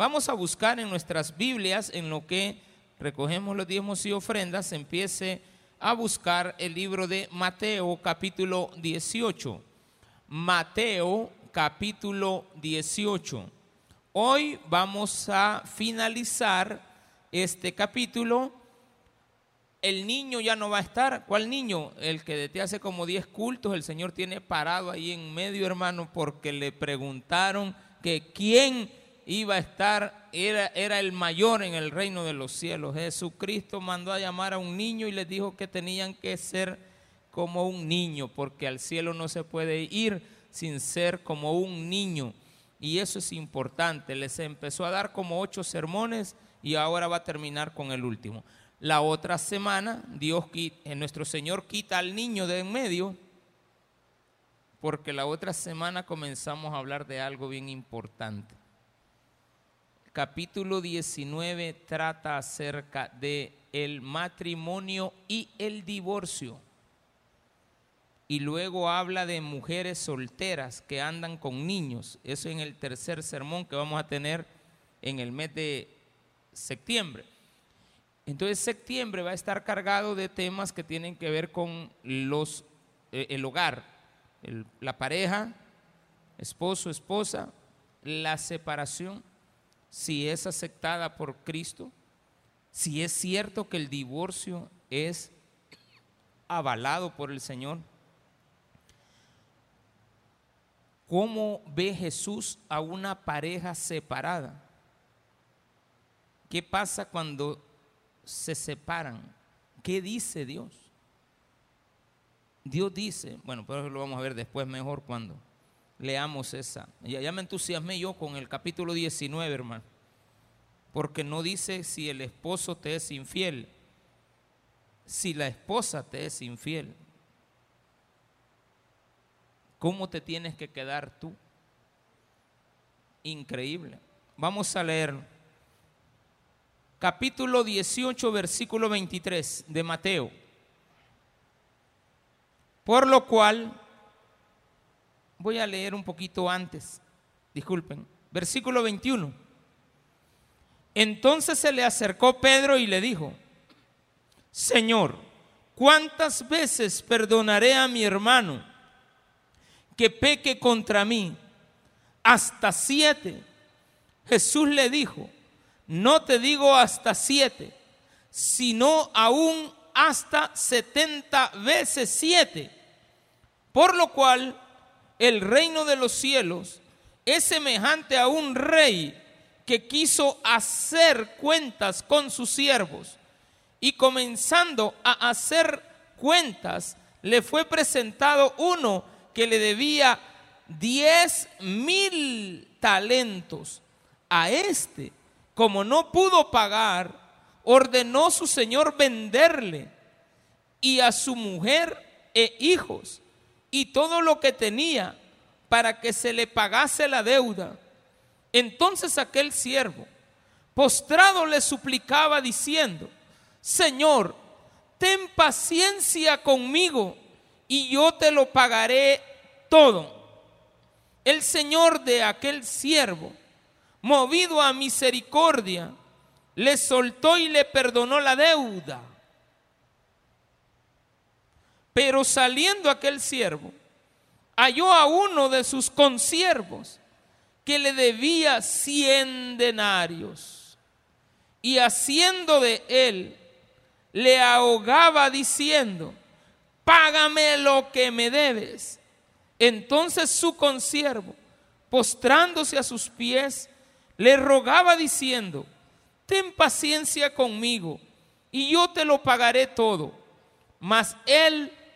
Vamos a buscar en nuestras Biblias, en lo que recogemos los diezmos y ofrendas, empiece a buscar el libro de Mateo capítulo 18. Mateo capítulo 18. Hoy vamos a finalizar este capítulo. El niño ya no va a estar. ¿Cuál niño? El que desde hace como 10 cultos el Señor tiene parado ahí en medio, hermano, porque le preguntaron que quién iba a estar, era, era el mayor en el reino de los cielos. Jesucristo mandó a llamar a un niño y les dijo que tenían que ser como un niño, porque al cielo no se puede ir sin ser como un niño. Y eso es importante. Les empezó a dar como ocho sermones y ahora va a terminar con el último. La otra semana, Dios, eh, nuestro Señor quita al niño de en medio, porque la otra semana comenzamos a hablar de algo bien importante. Capítulo 19 trata acerca de el matrimonio y el divorcio y luego habla de mujeres solteras que andan con niños. Eso en el tercer sermón que vamos a tener en el mes de septiembre. Entonces septiembre va a estar cargado de temas que tienen que ver con los, eh, el hogar, la pareja, esposo, esposa, la separación, si es aceptada por Cristo, si es cierto que el divorcio es avalado por el Señor, ¿Cómo ve Jesús a una pareja separada? ¿Qué pasa cuando se separan? ¿Qué dice Dios? Dios dice, bueno, pero lo vamos a ver después mejor cuando leamos esa. Ya, ya me entusiasmé yo con el capítulo 19, hermano. Porque no dice si el esposo te es infiel, si la esposa te es infiel. ¿Cómo te tienes que quedar tú? Increíble. Vamos a leer capítulo 18, versículo 23 de Mateo. Por lo cual, voy a leer un poquito antes, disculpen, versículo 21. Entonces se le acercó Pedro y le dijo, Señor, ¿cuántas veces perdonaré a mi hermano? que peque contra mí hasta siete. Jesús le dijo, no te digo hasta siete, sino aún hasta setenta veces siete. Por lo cual el reino de los cielos es semejante a un rey que quiso hacer cuentas con sus siervos y comenzando a hacer cuentas le fue presentado uno que le debía diez mil talentos. A este, como no pudo pagar, ordenó su señor venderle y a su mujer e hijos y todo lo que tenía para que se le pagase la deuda. Entonces aquel siervo, postrado, le suplicaba diciendo, Señor, ten paciencia conmigo y yo te lo pagaré todo. El Señor de aquel siervo, movido a misericordia, le soltó y le perdonó la deuda. Pero saliendo aquel siervo, halló a uno de sus consiervos que le debía cien denarios y haciendo de él, le ahogaba diciendo, págame lo que me debes. Entonces su consiervo, postrándose a sus pies, le rogaba diciendo, ten paciencia conmigo y yo te lo pagaré todo. Mas él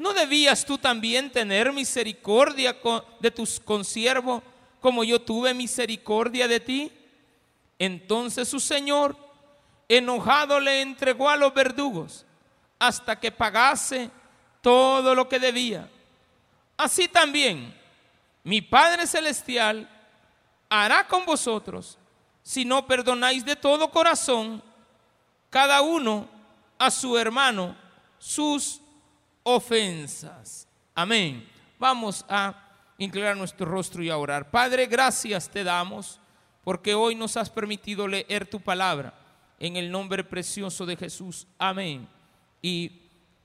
¿No debías tú también tener misericordia de tus consiervos como yo tuve misericordia de ti? Entonces su señor, enojado, le entregó a los verdugos hasta que pagase todo lo que debía. Así también mi Padre Celestial hará con vosotros si no perdonáis de todo corazón cada uno a su hermano sus ofensas. Amén. Vamos a inclinar nuestro rostro y a orar. Padre, gracias te damos porque hoy nos has permitido leer tu palabra en el nombre precioso de Jesús. Amén. Y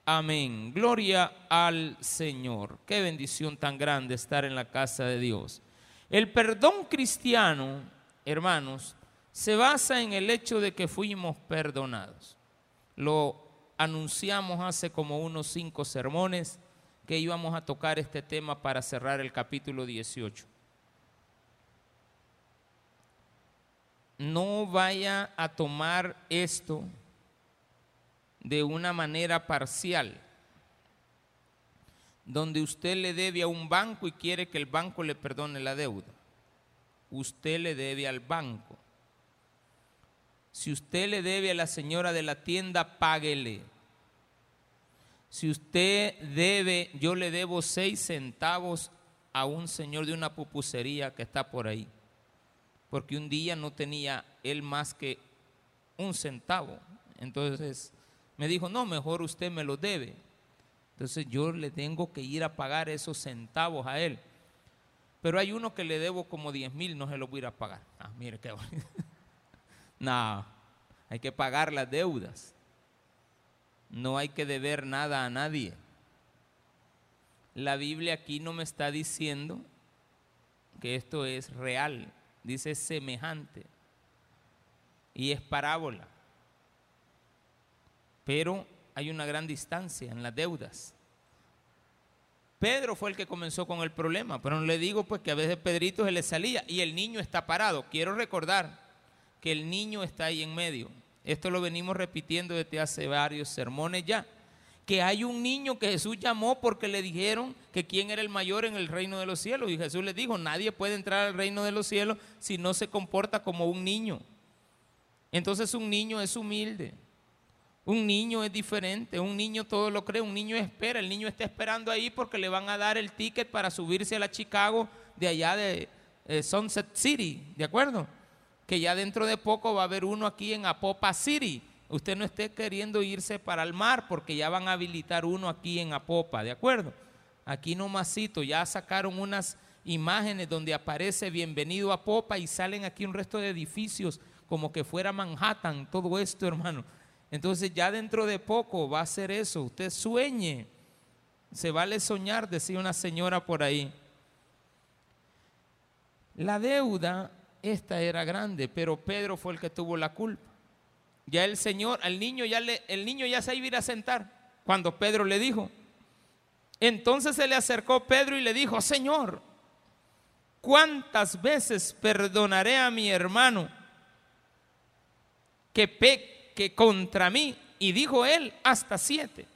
amén. Gloria al Señor. Qué bendición tan grande estar en la casa de Dios. El perdón cristiano, hermanos, se basa en el hecho de que fuimos perdonados. Lo anunciamos hace como unos cinco sermones que íbamos a tocar este tema para cerrar el capítulo 18. No vaya a tomar esto de una manera parcial, donde usted le debe a un banco y quiere que el banco le perdone la deuda. Usted le debe al banco. Si usted le debe a la señora de la tienda, páguele. Si usted debe, yo le debo seis centavos a un señor de una pupusería que está por ahí. Porque un día no tenía él más que un centavo. Entonces me dijo, no, mejor usted me lo debe. Entonces yo le tengo que ir a pagar esos centavos a él. Pero hay uno que le debo como 10 mil, no se lo voy a ir a pagar. Ah, mire qué bonito. no, hay que pagar las deudas. No hay que deber nada a nadie. La Biblia aquí no me está diciendo que esto es real, dice semejante y es parábola. Pero hay una gran distancia en las deudas. Pedro fue el que comenzó con el problema, pero no le digo pues que a veces Pedrito se le salía y el niño está parado. Quiero recordar que el niño está ahí en medio. Esto lo venimos repitiendo desde hace varios sermones ya. Que hay un niño que Jesús llamó porque le dijeron que quién era el mayor en el reino de los cielos. Y Jesús le dijo, nadie puede entrar al reino de los cielos si no se comporta como un niño. Entonces un niño es humilde. Un niño es diferente, un niño todo lo cree, un niño espera, el niño está esperando ahí porque le van a dar el ticket para subirse a la Chicago de allá de eh, Sunset City, ¿de acuerdo? Que ya dentro de poco va a haber uno aquí en Apopa City. Usted no esté queriendo irse para el mar porque ya van a habilitar uno aquí en Apopa, ¿de acuerdo? Aquí nomasito, ya sacaron unas imágenes donde aparece bienvenido a Popa y salen aquí un resto de edificios como que fuera Manhattan, todo esto, hermano. Entonces ya dentro de poco va a ser eso, usted sueñe. Se vale soñar, decía una señora por ahí. La deuda esta era grande, pero Pedro fue el que tuvo la culpa. Ya el Señor, al niño ya le, el niño ya se iba a sentar cuando Pedro le dijo. Entonces se le acercó Pedro y le dijo, Señor, ¿cuántas veces perdonaré a mi hermano que peque contra mí? Y dijo él, hasta siete.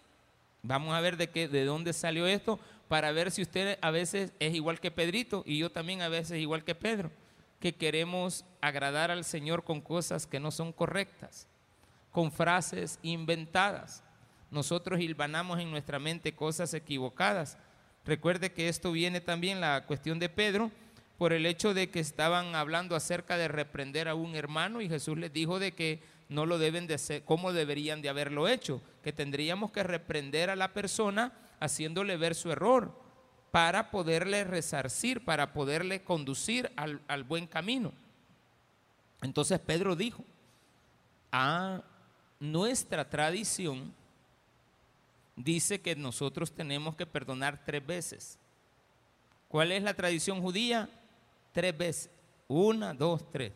Vamos a ver de, qué, de dónde salió esto para ver si usted a veces es igual que Pedrito y yo también a veces igual que Pedro que queremos agradar al Señor con cosas que no son correctas, con frases inventadas. Nosotros hilvanamos en nuestra mente cosas equivocadas. Recuerde que esto viene también la cuestión de Pedro por el hecho de que estaban hablando acerca de reprender a un hermano y Jesús les dijo de que no lo deben de hacer, cómo deberían de haberlo hecho, que tendríamos que reprender a la persona haciéndole ver su error para poderle resarcir, para poderle conducir al, al buen camino. Entonces Pedro dijo, a nuestra tradición dice que nosotros tenemos que perdonar tres veces. ¿Cuál es la tradición judía? Tres veces. Una, dos, tres.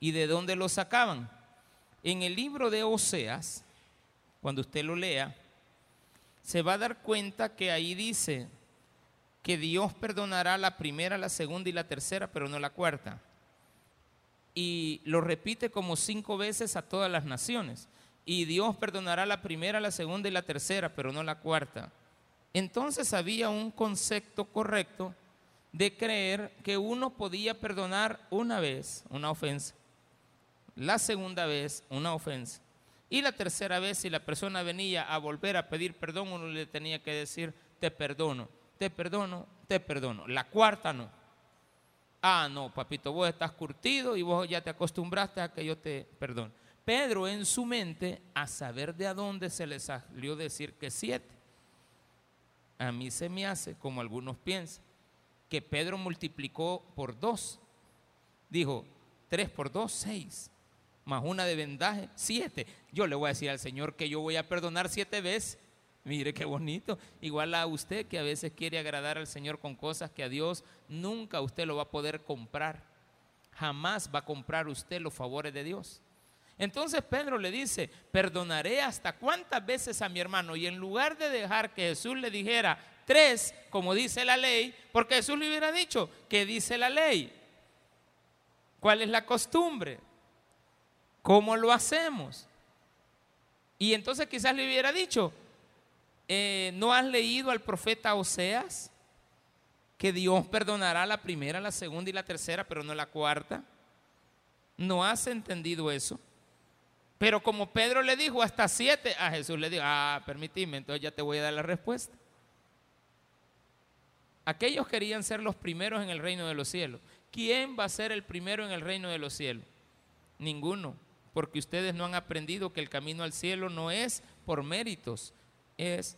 ¿Y de dónde lo sacaban? En el libro de Oseas, cuando usted lo lea, se va a dar cuenta que ahí dice, que Dios perdonará la primera, la segunda y la tercera, pero no la cuarta. Y lo repite como cinco veces a todas las naciones. Y Dios perdonará la primera, la segunda y la tercera, pero no la cuarta. Entonces había un concepto correcto de creer que uno podía perdonar una vez una ofensa La segunda vez, una ofensa. Y la tercera vez, si la persona venía a volver a pedir perdón, uno le tenía que decir, te perdono, te perdono, te perdono. La cuarta no. Ah, no, papito, vos estás curtido y vos ya te acostumbraste a que yo te perdone. Pedro en su mente, a saber de dónde se le salió decir que siete. A mí se me hace, como algunos piensan, que Pedro multiplicó por dos. Dijo, tres por dos, seis. Más una de vendaje, siete. Yo le voy a decir al Señor que yo voy a perdonar siete veces. Mire qué bonito. Igual a usted que a veces quiere agradar al Señor con cosas que a Dios nunca usted lo va a poder comprar. Jamás va a comprar usted los favores de Dios. Entonces Pedro le dice, perdonaré hasta cuántas veces a mi hermano. Y en lugar de dejar que Jesús le dijera tres, como dice la ley, porque Jesús le hubiera dicho, ¿qué dice la ley? ¿Cuál es la costumbre? ¿Cómo lo hacemos? Y entonces quizás le hubiera dicho, eh, ¿no has leído al profeta Oseas? Que Dios perdonará la primera, la segunda y la tercera, pero no la cuarta. ¿No has entendido eso? Pero como Pedro le dijo hasta siete, a Jesús le dijo, ah, permíteme, entonces ya te voy a dar la respuesta. Aquellos querían ser los primeros en el reino de los cielos. ¿Quién va a ser el primero en el reino de los cielos? Ninguno, porque ustedes no han aprendido que el camino al cielo no es por méritos, es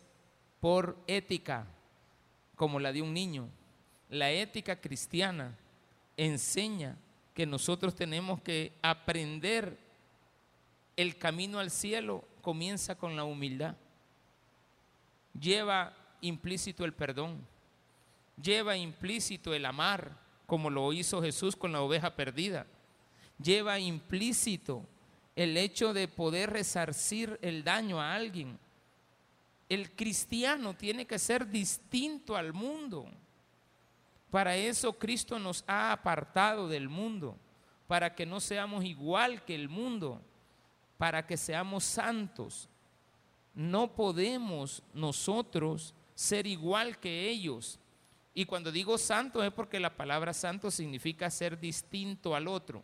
por ética, como la de un niño. La ética cristiana enseña que nosotros tenemos que aprender el camino al cielo comienza con la humildad. Lleva implícito el perdón. Lleva implícito el amar, como lo hizo Jesús con la oveja perdida. Lleva implícito el hecho de poder resarcir el daño a alguien. El cristiano tiene que ser distinto al mundo. Para eso Cristo nos ha apartado del mundo, para que no seamos igual que el mundo, para que seamos santos. No podemos nosotros ser igual que ellos. Y cuando digo santo es porque la palabra santo significa ser distinto al otro.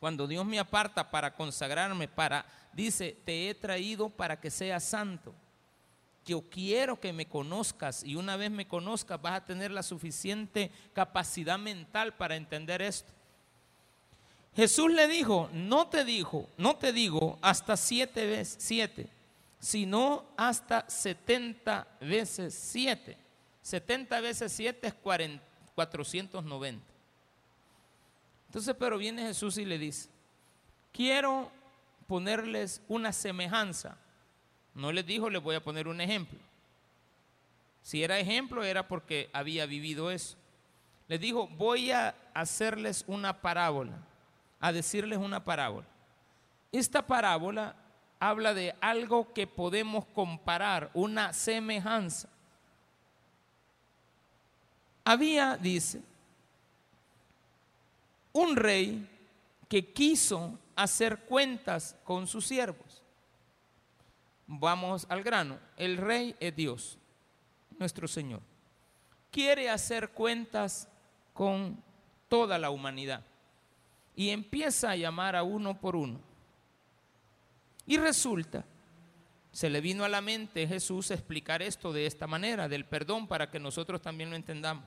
Cuando Dios me aparta para consagrarme, para, dice, te he traído para que seas santo. Yo quiero que me conozcas y una vez me conozcas vas a tener la suficiente capacidad mental para entender esto. Jesús le dijo, no te dijo, no te digo hasta siete veces, siete, sino hasta setenta veces siete. 70 veces 7 es 490. Entonces, pero viene Jesús y le dice, quiero ponerles una semejanza. No les dijo, les voy a poner un ejemplo. Si era ejemplo, era porque había vivido eso. Les dijo, voy a hacerles una parábola, a decirles una parábola. Esta parábola habla de algo que podemos comparar, una semejanza. Había, dice, un rey que quiso hacer cuentas con sus siervos. Vamos al grano. El rey es Dios, nuestro Señor. Quiere hacer cuentas con toda la humanidad. Y empieza a llamar a uno por uno. Y resulta, se le vino a la mente Jesús explicar esto de esta manera, del perdón, para que nosotros también lo entendamos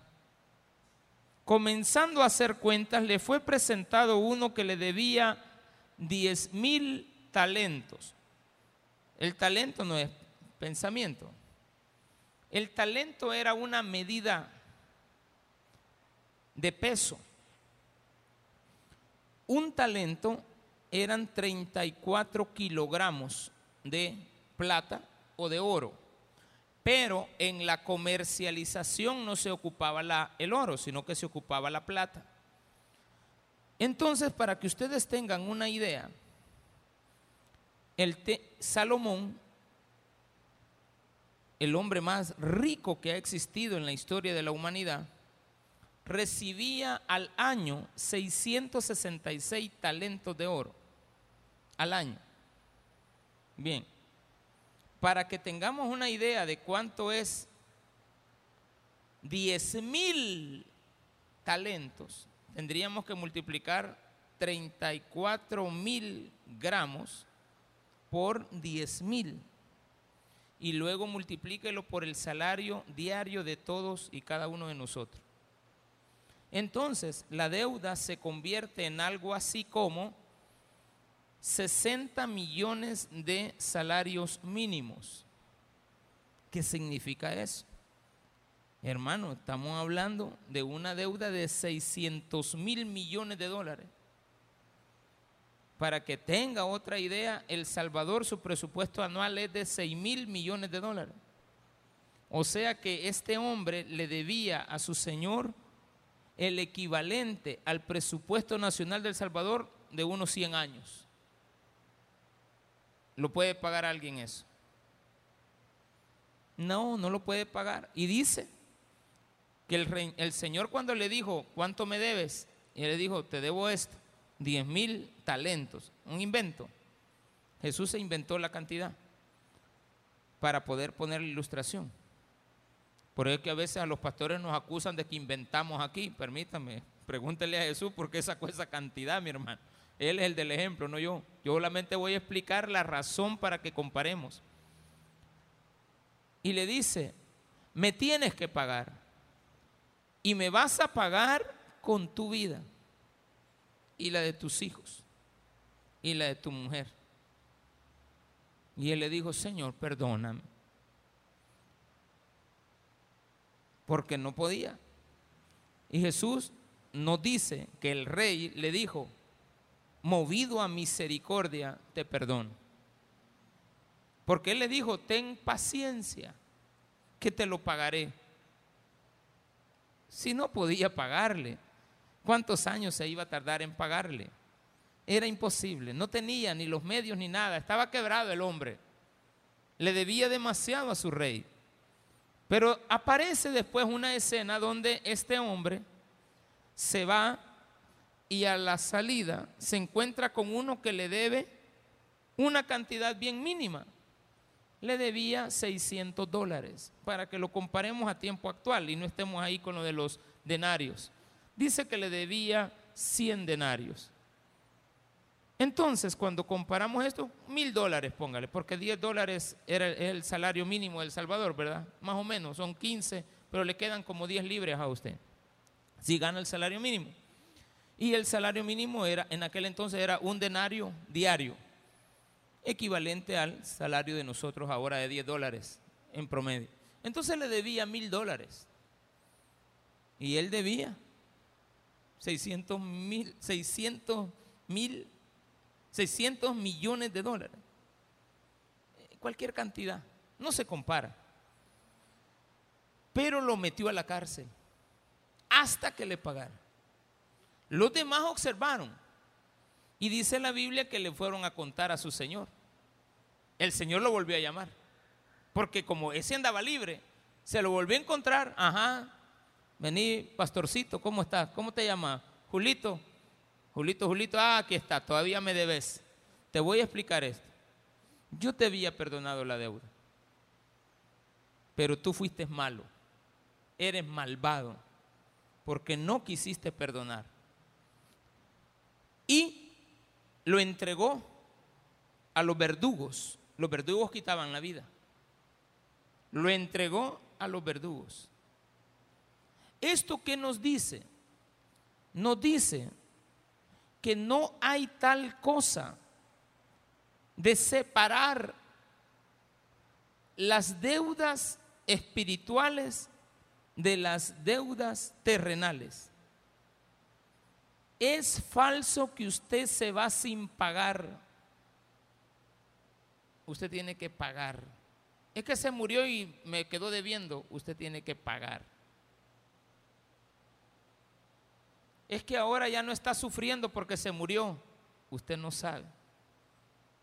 comenzando a hacer cuentas, le fue presentado uno que le debía 10 mil talentos. El talento no es pensamiento. El talento era una medida de peso. Un talento eran 34 kilogramos de plata o de oro pero en la comercialización no se ocupaba el oro, sino que se ocupaba la plata. Entonces, para que ustedes tengan una idea, el Salomón, el hombre más rico que ha existido en la historia de la humanidad, recibía al año 666 talentos de oro. Al año. Bien para que tengamos una idea de cuánto es 10 mil talentos, tendríamos que multiplicar 34 mil gramos por 10 mil y luego multiplíquelo por el salario diario de todos y cada uno de nosotros. Entonces, la deuda se convierte en algo así como 60 millones de salarios mínimos. ¿Qué significa eso? Hermano, estamos hablando de una deuda de 600 mil millones de dólares. Para que tenga otra idea, El Salvador su presupuesto anual es de 6 mil millones de dólares. O sea que este hombre le debía a su Señor el equivalente al presupuesto nacional del Salvador de unos 100 años. ¿Lo puede pagar alguien eso? No, no lo puede pagar. Y dice que el, Señor cuando le dijo, ¿cuánto me debes? Y él le dijo, te debo esto. 10 mil talentos, un invento. Jesús se inventó la cantidad para poder poner la ilustración. Por eso que a veces a los pastores nos acusan de que inventamos aquí. Permítame, pregúntele a Jesús por qué sacó esa cantidad, mi hermano. Él es el del ejemplo, no yo. Yo solamente voy a explicar la razón para que comparemos. Y le dice, me tienes que pagar. Y me vas a pagar con tu vida y la de tus hijos y la de tu mujer. Y él le dijo, Señor, perdóname. Porque no podía. Y Jesús nos dice que el rey le dijo, movido a misericordia, te perdono. Porque él le dijo, ten paciencia, que te lo pagaré. Si no podía pagarle, ¿Cuántos años se iba a tardar en pagarle? Era imposible, no tenía ni los medios ni nada, estaba quebrado el hombre. Le debía demasiado a su rey. Pero aparece después una escena donde este hombre se va y a la salida se encuentra con uno que le debe una cantidad bien mínima. Le debía 600 dólares, para que lo comparemos a tiempo actual y no estemos ahí con lo de los denarios dice que le debía 100 denarios. Entonces, cuando comparamos esto, mil dólares, póngale, porque 10 dólares era el salario mínimo del Salvador, ¿verdad? Más o menos, son 15, pero le quedan como 10 libres a usted, si gana el salario mínimo. Y el salario mínimo era, en aquel entonces era un denario diario, equivalente al salario de nosotros ahora de 10 dólares en promedio. Entonces le debía mil dólares. Y él debía 600 mil, 600 mil, 600 millones de dólares. Eh, cualquier cantidad, no se compara. Pero lo metió a la cárcel hasta que le pagara. Los demás observaron y dice la Biblia que le fueron a contar a su señor. El señor lo volvió a llamar, porque como ese andaba libre, se lo volvió a encontrar, ajá, Vení, pastorcito, ¿cómo estás? ¿Cómo te llamas? Julito. Julito, Julito, ah, aquí está, todavía me debes. Te voy a explicar esto. Yo te había perdonado la deuda, pero tú fuiste malo, eres malvado, porque no quisiste perdonar. Y lo entregó a los verdugos. Los verdugos quitaban la vida. Lo entregó a los verdugos. ¿Esto qué nos dice? Nos dice que no hay tal cosa de separar las deudas espirituales de las deudas terrenales. Es falso que usted se va sin pagar. Usted tiene que pagar. Es que se murió y me quedó debiendo. Usted tiene que pagar. Es que ahora ya no está sufriendo porque se murió. Usted no sabe.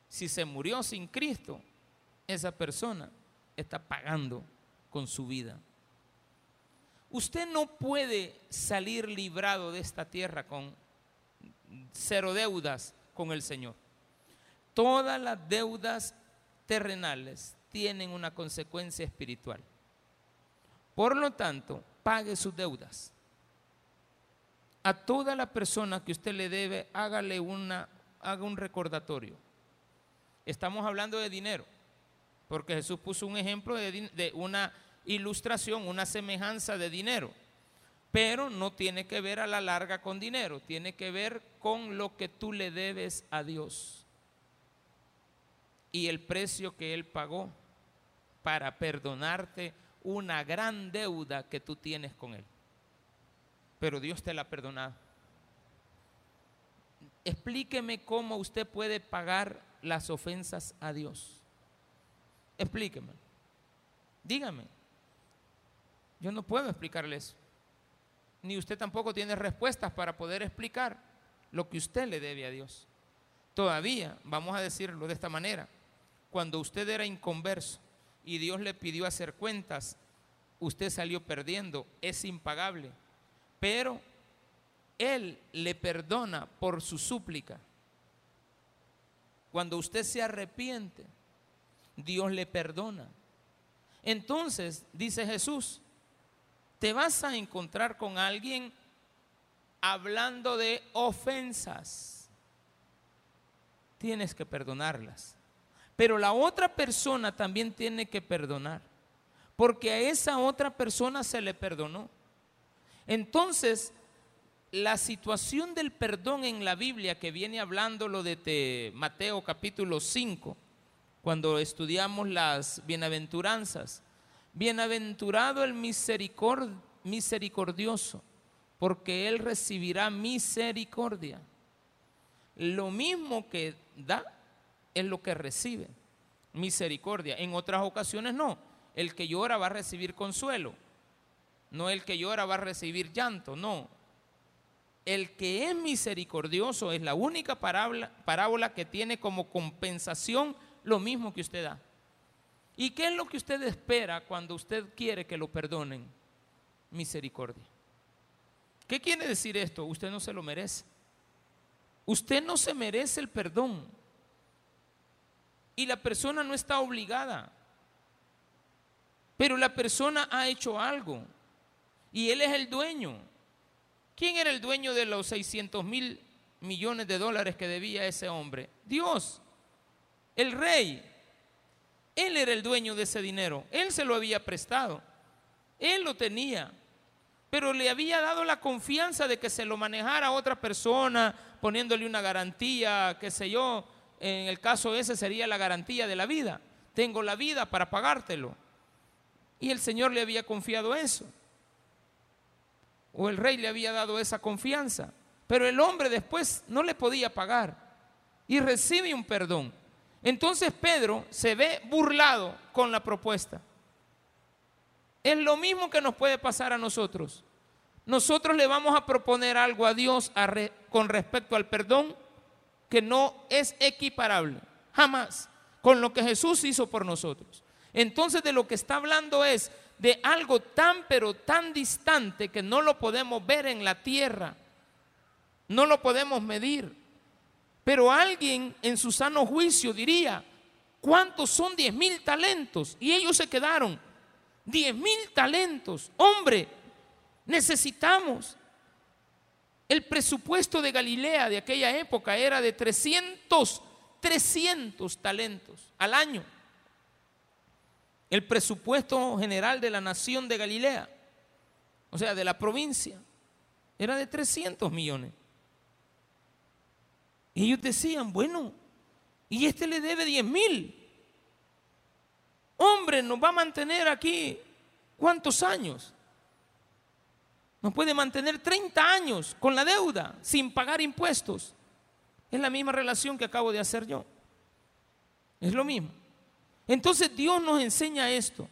Si se murió sin Cristo, esa persona está pagando con su vida. Usted no puede salir librado de esta tierra con cero deudas con el Señor. Todas las deudas terrenales tienen una consecuencia espiritual. Por lo tanto, pague sus deudas a toda la persona que usted le debe, hágale una, haga un recordatorio. Estamos hablando de dinero, porque Jesús puso un ejemplo de, de una ilustración, una semejanza de dinero, pero no tiene que ver a la larga con dinero, tiene que ver con lo que tú le debes a Dios y el precio que Él pagó para perdonarte una gran deuda que tú tienes con Él. Pero Dios te la ha perdonado. Explíqueme cómo usted puede pagar las ofensas a Dios. Explíqueme. Dígame. Yo no puedo explicarle eso. Ni usted tampoco tiene respuestas para poder explicar lo que usted le debe a Dios. Todavía, vamos a decirlo de esta manera, cuando usted era inconverso y Dios le pidió hacer cuentas, usted salió perdiendo, es impagable. Pero Él le perdona por su súplica. Cuando usted se arrepiente, Dios le perdona. Entonces, dice Jesús, te vas a encontrar con alguien hablando de ofensas. Tienes que perdonarlas. Pero la otra persona también tiene que perdonar, porque a esa otra persona se le perdonó. Entonces, la situación del perdón en la Biblia, que viene hablando lo de Mateo capítulo 5, cuando estudiamos las bienaventuranzas, bienaventurado el misericordioso, porque él recibirá misericordia. Lo mismo que da, es lo que recibe, misericordia. En otras ocasiones no. El que llora va a recibir consuelo. No el que llora va a recibir llanto, no. El que es misericordioso es la única parábola, que tiene como compensación lo mismo que usted da. ¿Y qué es lo que usted espera cuando usted quiere que lo perdonen? Misericordia. ¿Qué quiere decir esto? Usted no se lo merece. Usted no se merece el perdón y la persona no está obligada. Pero la persona ha hecho algo y él es el dueño. ¿Quién era el dueño de los 600 mil millones de dólares que debía ese hombre? Dios, el rey. Él era el dueño de ese dinero. Él se lo había prestado. Él lo tenía. Pero le había dado la confianza de que se lo manejara a otra persona, poniéndole una garantía, qué sé yo, en el caso ese sería la garantía de la vida. Tengo la vida para pagártelo. Y el Señor le había confiado eso. O el rey le había dado esa confianza. Pero el hombre después no le podía pagar. Y recibe un perdón. Entonces Pedro se ve burlado con la propuesta. Es lo mismo que nos puede pasar a nosotros. Nosotros le vamos a proponer algo a Dios con respecto al perdón que no es equiparable, jamás, con lo que Jesús hizo por nosotros. Entonces de lo que está hablando es de algo tan pero tan distante que no lo podemos ver en la tierra, no lo podemos medir. Pero alguien en su sano juicio diría, ¿cuántos son diez mil talentos? Y ellos se quedaron, diez mil talentos, hombre, necesitamos el presupuesto de Galilea de aquella época era de 300, 300 talentos al año. El presupuesto general de la nación de Galilea, o sea, de la provincia, era de 300 millones. Y ellos decían, bueno, y este le debe 10 mil. Hombre, nos va a mantener aquí cuántos años. Nos puede mantener 30 años con la deuda sin pagar impuestos. Es la misma relación que acabo de hacer yo. Es lo mismo. Entonces Dios nos enseña esto,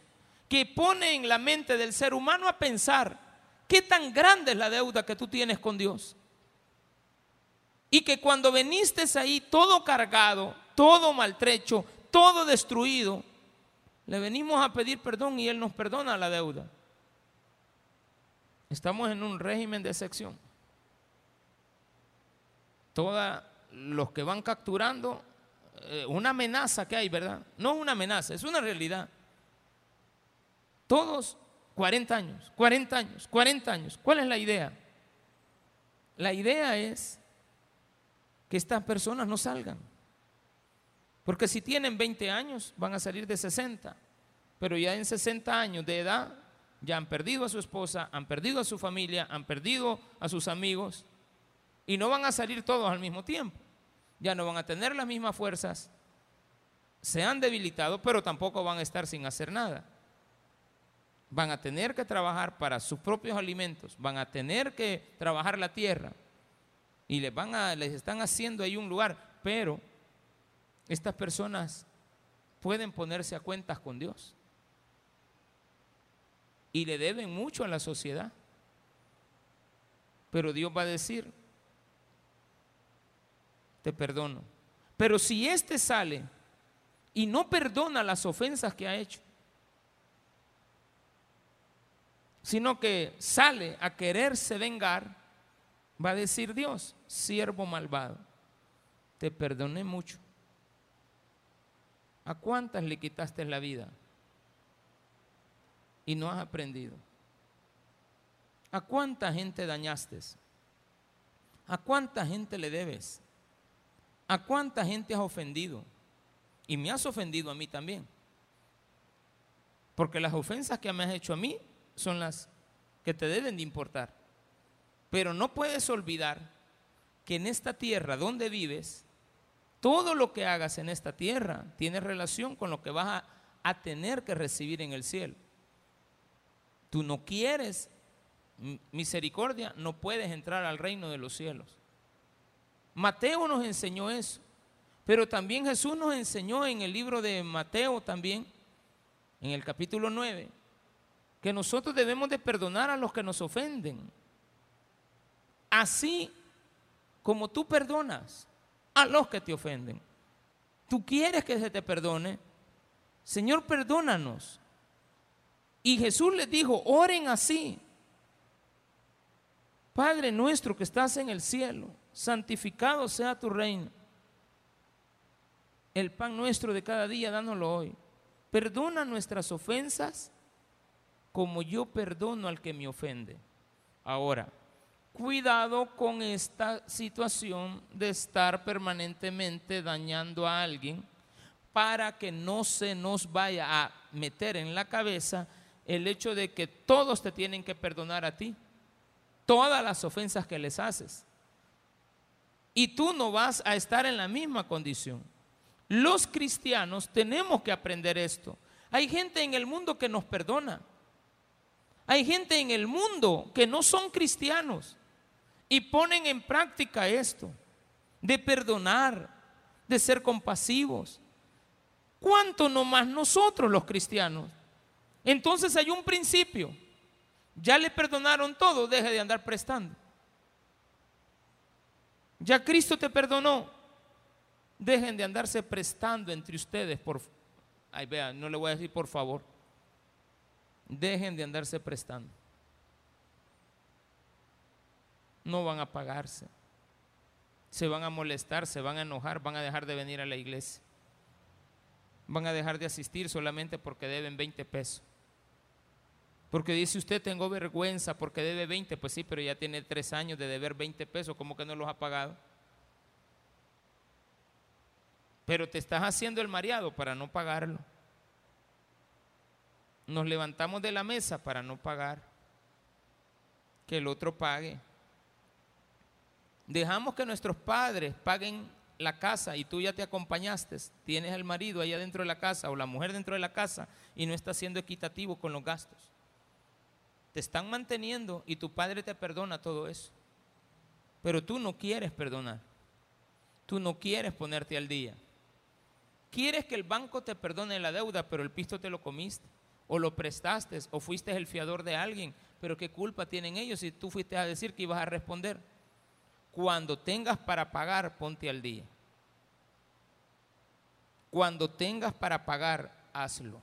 que pone en la mente del ser humano a pensar qué tan grande es la deuda que tú tienes con Dios. Y que cuando veniste ahí todo cargado, todo maltrecho, todo destruido, le venimos a pedir perdón y Él nos perdona la deuda. Estamos en un régimen de excepción. Todos los que van capturando, una amenaza que hay, ¿verdad? No una amenaza, es una realidad. Todos 40 años, 40 años, 40 años. ¿Cuál es la idea? la idea es que estas personas no salgan. Porque si tienen 20 años, van a salir de 60. Pero ya en 60 años de edad, ya han perdido a su esposa, han perdido a su familia, han perdido a sus amigos. Y no van a salir todos al mismo tiempo. Ya no van a tener las mismas fuerzas. Se han debilitado, pero tampoco van a estar sin hacer nada. Van a tener que trabajar para sus propios alimentos, van a tener que trabajar la tierra y les, van a, les están haciendo ahí un lugar, pero estas personas pueden ponerse a cuentas con Dios y le deben mucho a la sociedad. Pero Dios va a decir, te perdono. Pero si éste sale y no perdona las ofensas que ha hecho, sino que sale a quererse vengar, va a decir Dios, siervo malvado, te perdoné mucho. ¿A cuántas le quitaste la vida? Y no has aprendido. ¿A cuánta gente dañaste? ¿A cuánta gente le debes? ¿A cuánta gente has ofendido? Y me has ofendido a mí también. Porque las ofensas que me has hecho a mí son las que te deben de importar. Pero no puedes olvidar que en esta tierra donde vives, todo lo que hagas en esta tierra tiene relación con lo que vas a, a tener que recibir en el cielo. Tú no quieres misericordia, no puedes entrar al reino de los cielos. Mateo nos enseñó eso. Pero también Jesús nos enseñó en el libro de Mateo también, en el capítulo 9, que nosotros debemos de perdonar a los que nos ofenden. Así como tú perdonas a los que te ofenden. Tú quieres que se te perdone. Señor, perdónanos. Y Jesús les dijo, oren así. Padre nuestro que estás en el cielo, santificado sea tu reino. El pan nuestro de cada día, dánoslo hoy. Perdona nuestras ofensas como yo perdono al que me ofende. Ahora, cuidado con esta situación de estar permanentemente dañando a alguien para que no se nos vaya a meter en la cabeza el hecho de que todos te tienen que perdonar a ti, todas las ofensas que les haces. Y tú no vas a estar en la misma condición. Los cristianos tenemos que aprender esto. Hay gente en el mundo que nos perdona. Hay gente en el mundo que no son cristianos y ponen en práctica esto de perdonar, de ser compasivos. ¿Cuánto más nosotros los cristianos? Entonces hay un principio. Ya le perdonaron todo, deje de andar prestando. Ya Cristo te perdonó. Dejen de andarse prestando entre ustedes por Ay, vea, no le voy a decir por favor. Dejen de andarse prestando. No van a pagarse. Se van a molestar, se van a enojar, van a dejar de venir a la iglesia. Van a dejar de asistir solamente porque deben 20 pesos. Porque dice usted, tengo vergüenza porque debe 20. Pues sí, pero ya tiene tres años de deber 20 pesos. ¿Cómo que no los ha pagado? Pero te estás haciendo el mareado para no pagarlo. Nos levantamos de la mesa para no pagar. Que el otro pague. Dejamos que nuestros padres paguen la casa y tú ya te acompañaste. Tienes el marido allá dentro de la casa o la mujer dentro de la casa y no está siendo equitativo con los gastos te están manteniendo y tu padre te perdona todo eso. Pero tú no quieres perdonar. Tú no quieres ponerte al día. Quieres que el banco te perdone la deuda, pero el pisto te lo comiste. O lo prestaste, o fuiste el fiador de alguien. Pero qué culpa tienen ellos si tú fuiste a decir que ibas a responder. Cuando tengas para pagar, ponte al día. Cuando tengas para pagar, hazlo.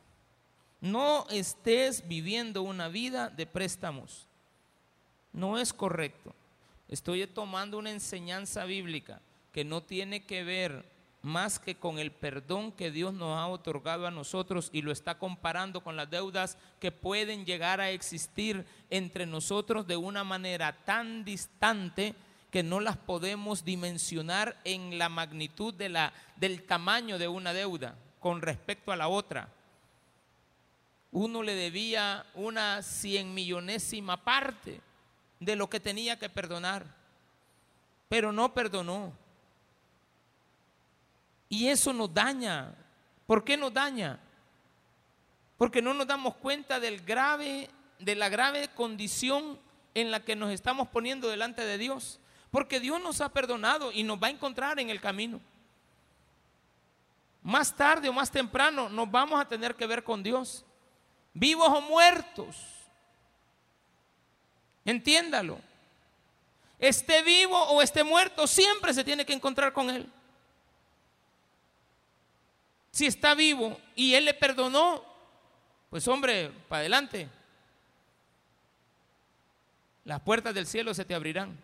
No estés viviendo una vida de préstamos. No es correcto. Estoy tomando una enseñanza bíblica que no tiene que ver más que con el perdón que Dios nos ha otorgado a nosotros y lo está comparando con las deudas que pueden llegar a existir entre nosotros de una manera tan distante que no las podemos dimensionar en la magnitud de la, del tamaño de una deuda con respecto a la otra. Uno le debía una cien millonésima parte de lo que tenía que perdonar, pero no perdonó. Y eso nos daña. ¿Por qué nos daña? Porque no nos damos cuenta del grave, de la grave condición en la que nos estamos poniendo delante de Dios. Porque Dios nos ha perdonado y nos va a encontrar en el camino. Más tarde o más temprano nos vamos a tener que ver con Dios. Vivos o muertos. Entiéndalo. Esté vivo o esté muerto, siempre se tiene que encontrar con Él. Si está vivo y Él le perdonó, pues hombre, para adelante. Las puertas del cielo se te abrirán.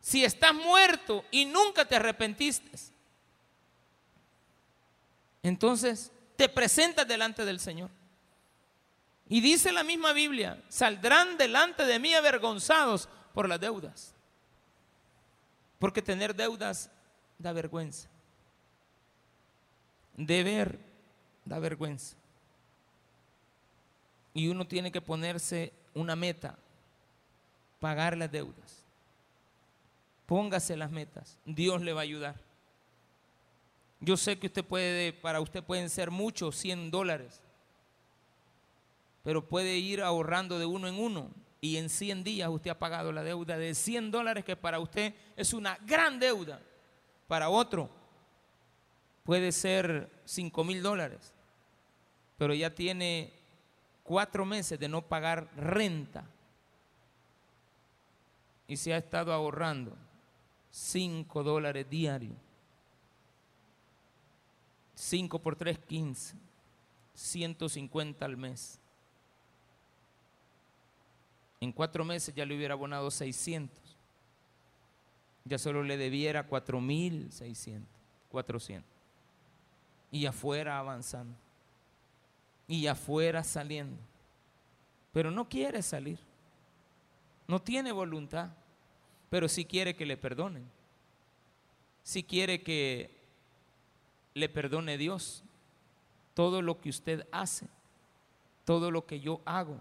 Si estás muerto y nunca te arrepentiste, entonces te presentas delante del Señor. Y dice la misma Biblia, saldrán delante de mí avergonzados por las deudas. Porque tener deudas da vergüenza. Deber da vergüenza. Y uno tiene que ponerse una meta, pagar las deudas. Póngase las metas, Dios le va a ayudar. Yo sé que usted puede, para usted pueden ser muchos, 100 dólares, pero puede ir ahorrando de uno en uno y en 100 días usted ha pagado la deuda de 100 dólares que para usted es una gran deuda. Para otro puede ser 5 mil dólares, pero ya tiene cuatro meses de no pagar renta y se ha estado ahorrando 5 dólares diarios. 5 por 3, 15. 150 al mes. En cuatro meses ya le hubiera abonado 600. Ya solo le debiera 4.600, 400. Y afuera avanzando. Y afuera saliendo. Pero no quiere salir. No tiene voluntad. Pero sí quiere que le perdonen. Sí quiere que le perdone Dios todo lo que usted hace, todo lo que yo hago.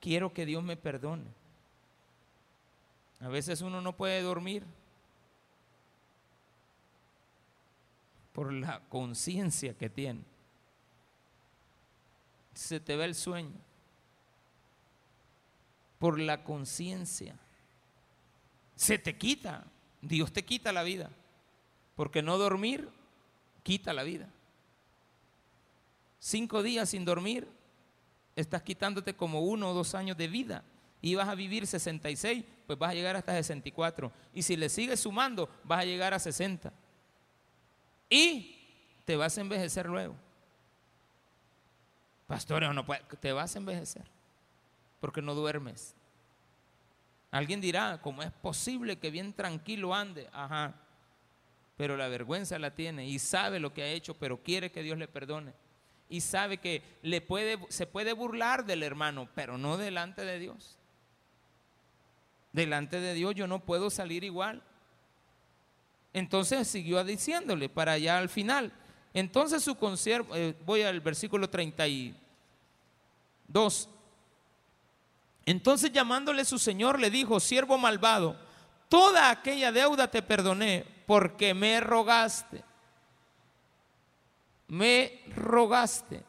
Quiero que Dios me perdone. A veces uno no puede dormir por la conciencia que tiene. Se te ve el sueño por la conciencia. Se te quita, Dios te quita la vida, porque no dormir quita la vida. Cinco días sin dormir, estás quitándote como uno o dos años de vida. Y vas a vivir 66, pues vas a llegar hasta 64. Y si le sigues sumando, vas a llegar a 60. Y te vas a envejecer luego. Pastor, no te vas a envejecer porque no duermes. Alguien dirá, ¿cómo es posible que bien tranquilo ande? Ajá pero la vergüenza la tiene y sabe lo que ha hecho, pero quiere que Dios le perdone. Y sabe que le puede, se puede burlar del hermano, pero no delante de Dios. Delante de Dios yo no puedo salir igual. Entonces siguió diciéndole para allá al final. Entonces su consiervo, eh, voy al versículo 32. Entonces llamándole su señor le dijo, siervo malvado, toda aquella deuda te perdoné porque me rogaste. Me rogaste,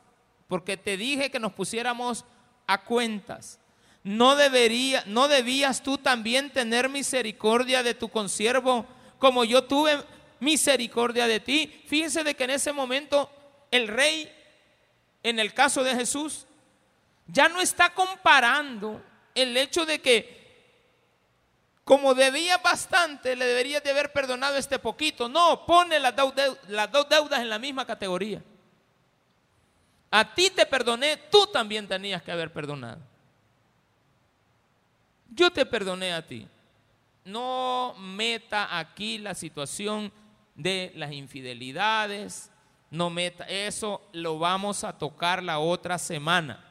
porque te dije que nos pusiéramos a cuentas. No debería, no debías tú también tener misericordia de tu consiervo como yo tuve misericordia de ti. Fíjense de que en ese momento el rey, en el caso de Jesús, ya no está comparando el hecho de que como debía bastante, le deberías de haber perdonado este poquito. No, pone las, dos deudas en la misma categoría. A ti te perdoné, tú también tenías que haber perdonado. Yo te perdoné a ti. No meta aquí la situación de las infidelidades. No meta, eso lo vamos a tocar la otra semana.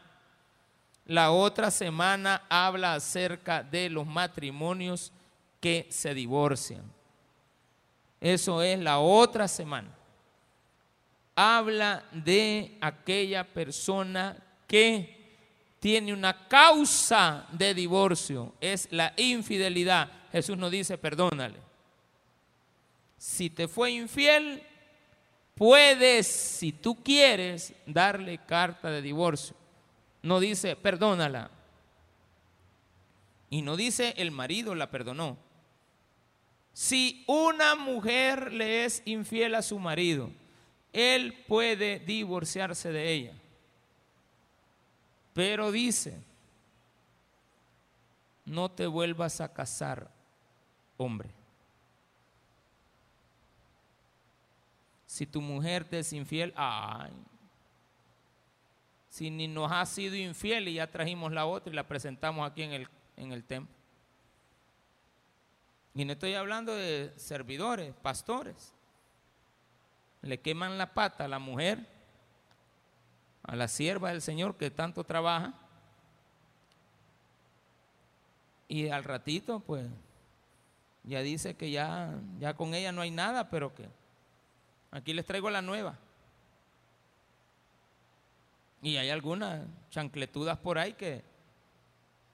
La otra semana habla acerca de los matrimonios que se divorcian. Eso es la otra semana. Habla de aquella persona que tiene una causa de divorcio, es la infidelidad. Jesús nos dice, perdónale. Si te fue infiel, puedes, si tú quieres, darle carta de divorcio. No dice, perdónala. Y no dice, el marido la perdonó. Si una mujer le es infiel a su marido, él puede divorciarse de ella. Pero dice, no te vuelvas a casar, hombre. Si tu mujer te es infiel, ay, si ni nos ha sido infiel y ya trajimos la otra y la presentamos aquí en el, en el templo. Y no estoy hablando de servidores, pastores. Le queman la pata a la mujer a la sierva del Señor que tanto trabaja. Y al ratito, pues, ya dice que ya, ya con ella no hay nada, pero que aquí les traigo la nueva. Y hay algunas chancletudas por ahí que,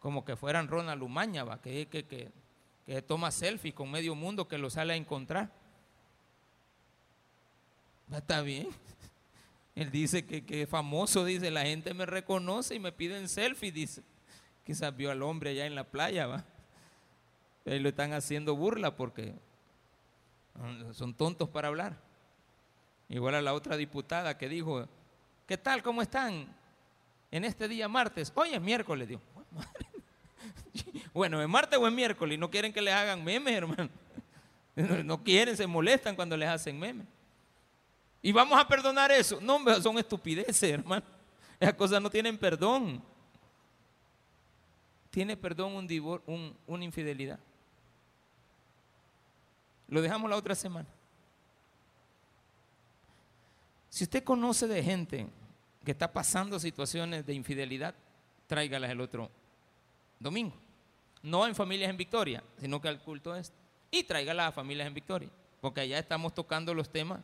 como que fueran Ronald Umaña, que, que, que toma selfie con medio mundo que lo sale a encontrar. Está bien. Él dice que, que, es famoso, dice, la gente me reconoce y me piden selfie, dice. Quizás vio al hombre allá en la playa, va. Ahí lo están haciendo burla porque son tontos para hablar. Igual a la otra diputada que dijo, ¿qué tal? ¿Cómo están? En este día martes. Hoy es miércoles, digo. Bueno, ¿es martes o es miércoles? No quieren que les hagan memes, hermano. No quieren, se molestan cuando les hacen memes. Y vamos a perdonar eso. No, son estupideces, hermano. Esas cosas no tienen perdón. Tiene perdón un una infidelidad. Lo dejamos la otra semana. Si usted conoce de gente que está pasando situaciones de infidelidad, tráigalas el otro domingo. No en familias en victoria, sino que al culto este. Y tráigalas a familias en victoria. Porque allá estamos tocando los temas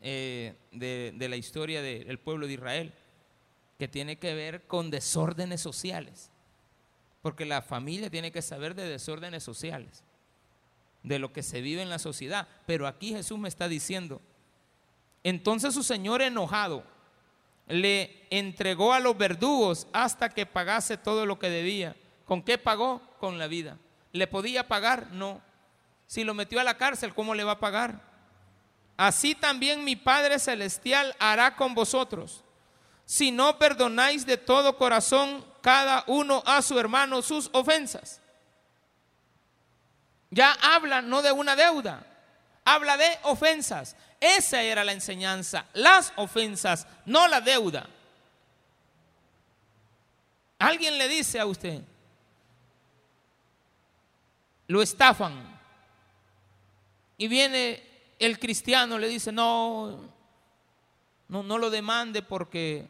eh, de, la historia del pueblo de Israel, que tiene que ver con desórdenes sociales, porque la familia tiene que saber de desórdenes sociales, de lo que se vive en la sociedad. Pero aquí Jesús me está diciendo, entonces su señor enojado le entregó a los verdugos hasta que pagase todo lo que debía. ¿Con qué pagó? Con la vida. ¿Le podía pagar? No. Si lo metió a la cárcel, ¿cómo le va a pagar? así también mi Padre Celestial hará con vosotros. Si no perdonáis de todo corazón cada uno a su hermano sus ofensas. Ya habla no de una deuda, habla de ofensas. Esa era la enseñanza, las ofensas, no la deuda. Alguien le dice a usted, lo estafan y viene el cristiano le dice, no, no, no lo demande porque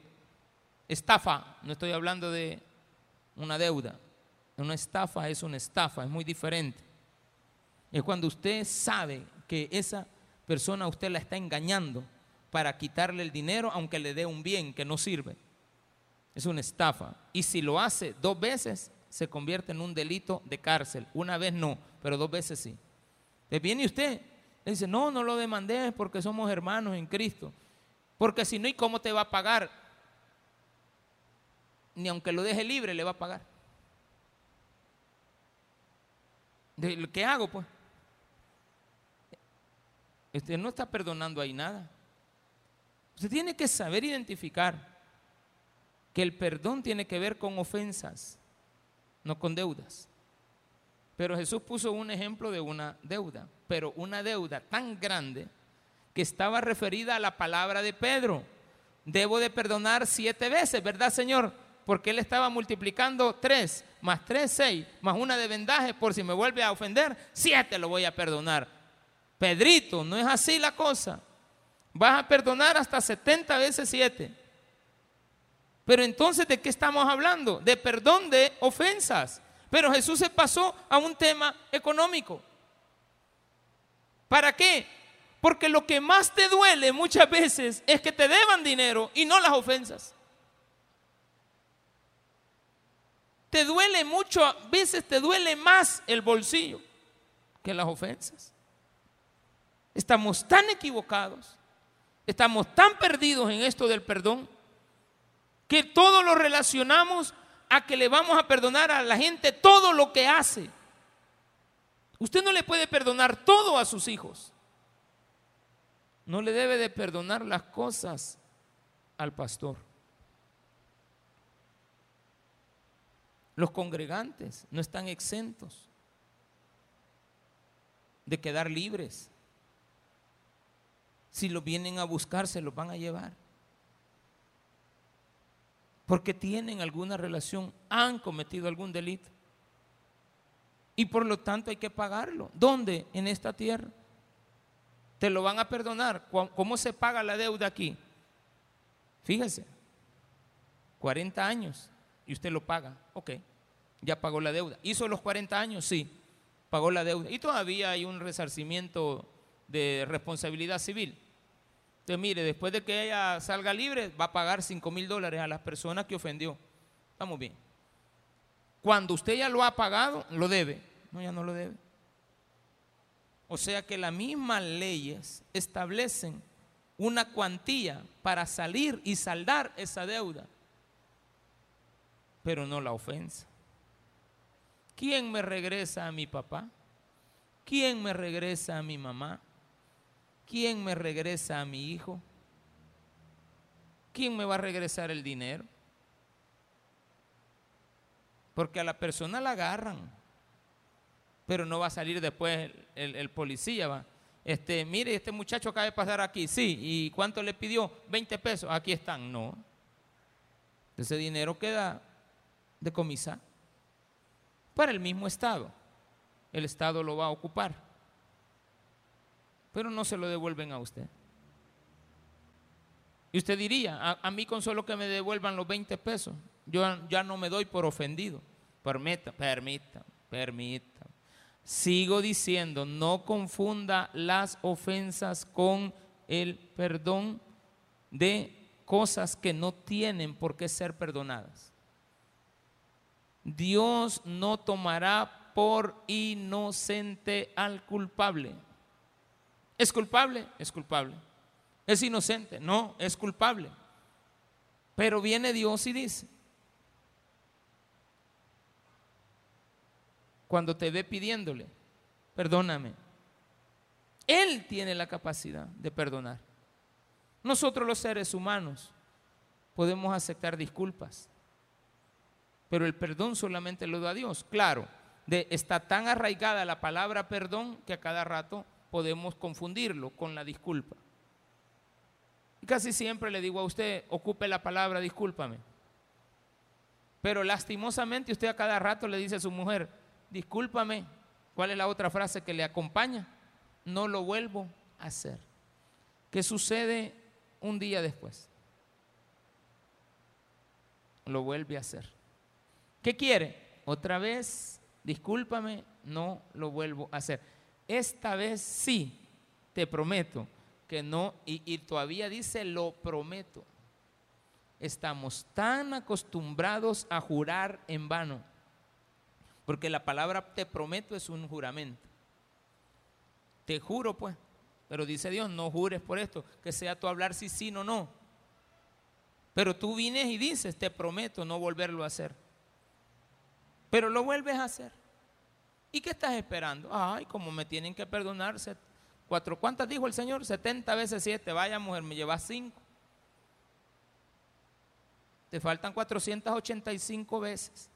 estafa, no estoy hablando de una deuda, una estafa es una estafa, es muy diferente. Es cuando usted sabe que esa persona usted la está engañando para quitarle el dinero aunque le dé un bien que no sirve. Es una estafa. Y si lo hace dos veces, se convierte en un delito de cárcel. Una vez no, pero dos veces sí. Entonces viene usted le dice, no, no lo demandé porque somos hermanos en Cristo. Porque si no, ¿y cómo te va a pagar? Ni aunque lo deje libre, le va a pagar. ¿Qué hago, pues? Usted no está perdonando ahí nada. Usted tiene que saber identificar que el perdón tiene que ver con ofensas, no con deudas. Pero Jesús puso un ejemplo de una deuda, pero una deuda tan grande que estaba referida a la palabra de Pedro. Debo de perdonar siete veces, ¿verdad, Señor? Porque él estaba multiplicando tres, más tres, seis, más una de vendaje por si me vuelve a ofender, siete lo voy a perdonar. Pedrito, no es así la cosa. Vas a perdonar hasta 70 veces siete. Pero entonces, ¿de qué estamos hablando? De perdón de ofensas. Pero Jesús se pasó a un tema económico. ¿Para qué? Porque lo que más te duele muchas veces es que te deban dinero y no las ofensas. Te duele mucho, a veces te duele más el bolsillo que las ofensas. Estamos tan equivocados, estamos tan perdidos en esto del perdón, que todo lo relacionamos a que le vamos a perdonar a la gente todo lo que hace. Usted no le puede perdonar todo a sus hijos. No le debe de perdonar las cosas al pastor. Los congregantes no están exentos de quedar libres. Si lo vienen a buscar, se los van a llevar. Porque tienen alguna relación, han cometido algún delito. Y por lo tanto hay que pagarlo. ¿Dónde? En esta tierra. Te lo van a perdonar. ¿Cómo se paga la deuda aquí? Fíjese, 40 años y usted lo paga. Ok, ya pagó la deuda. ¿Hizo los 40 años? Sí, pagó la deuda. Y todavía hay un resarcimiento de responsabilidad civil. Entonces, mire, después de que ella salga libre, va a pagar 5 mil dólares a las personas que ofendió. Estamos bien. Cuando usted ya lo ha pagado, lo debe. No, ya no lo debe. O sea que las mismas leyes establecen una cuantía para salir y saldar esa deuda, pero no la ofensa. ¿Quién me regresa a mi papá? ¿Quién me regresa a mi mamá? ¿Quién me regresa a mi hijo? ¿Quién me va a regresar el dinero? Porque a la persona la agarran, pero no va a salir después el, policía. ¿va? Este, mire, este muchacho acaba de pasar aquí, sí, ¿y cuánto le pidió? 20 pesos, aquí están, no. Ese dinero queda decomisado para el mismo Estado. El Estado lo va a ocupar, pero no se lo devuelven a usted. Y usted diría, a, a mí con solo que me devuelvan los 20 pesos, yo ya no me doy por ofendido. Permita, permita, permita. Sigo diciendo, no confunda las ofensas con el perdón de cosas que no tienen por qué ser perdonadas. Dios no tomará por inocente al culpable. ¿Es culpable? Es culpable. ¿Es inocente? No, es culpable. Pero viene Dios y dice, cuando te ve pidiéndole, perdóname. Él tiene la capacidad de perdonar. Nosotros los seres humanos podemos aceptar disculpas, pero el perdón solamente lo da Dios. Claro, de, está tan arraigada la palabra perdón que a cada rato podemos confundirlo con la disculpa. Y casi siempre le digo a usted, ocupe la palabra discúlpame. Pero lastimosamente usted a cada rato le dice a su mujer, discúlpame, ¿cuál es la otra frase que le acompaña? No lo vuelvo a hacer. ¿Qué sucede un día después? Lo vuelve a hacer. ¿Qué quiere? Otra vez, discúlpame, no lo vuelvo a hacer. Esta vez sí, te prometo que no, y, todavía dice, lo prometo. Estamos tan acostumbrados a jurar en vano porque la palabra te prometo es un juramento. Te juro pues. Pero dice Dios, no jures por esto, que sea tu hablar si sí, no, no. Pero tú vienes y dices, te prometo no volverlo a hacer. Pero lo vuelves a hacer. ¿Y qué estás esperando? Ay, como me tienen que perdonarse. Cuatro, ¿cuántas dijo el Señor? 70 veces siete. Vaya mujer, me llevas cinco. Te faltan 485 veces.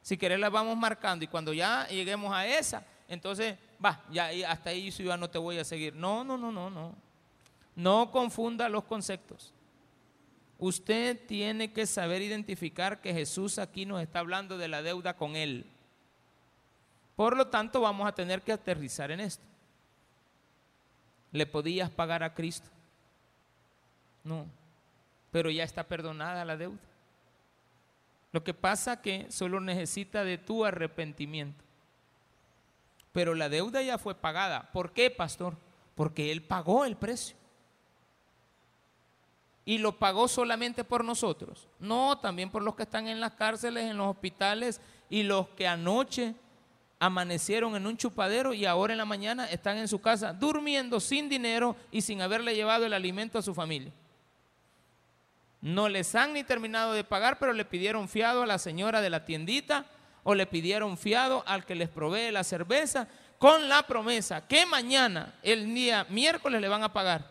Si querés la vamos marcando y cuando ya lleguemos a esa, entonces, va, ya hasta ahí yo no te voy a seguir. No, no, no, no, no. No confunda los conceptos. Usted tiene que saber identificar que Jesús aquí nos está hablando de la deuda con Él. Por lo tanto, vamos a tener que aterrizar en esto. ¿Le podías pagar a Cristo? No. pero ya está perdonada la deuda. Lo que pasa que solo necesita de tu arrepentimiento. Pero la deuda ya fue pagada. ¿Por qué, pastor? Porque Él pagó el precio. Y lo pagó solamente por nosotros. No, también por los que están en las cárceles, en los hospitales y los que anoche amanecieron en un chupadero y ahora en la mañana están en su casa durmiendo sin dinero y sin haberle llevado el alimento a su familia. No les han ni terminado de pagar, pero le pidieron fiado a la señora de la tiendita o le pidieron fiado al que les provee la cerveza con la promesa que mañana, el día miércoles, le van a pagar.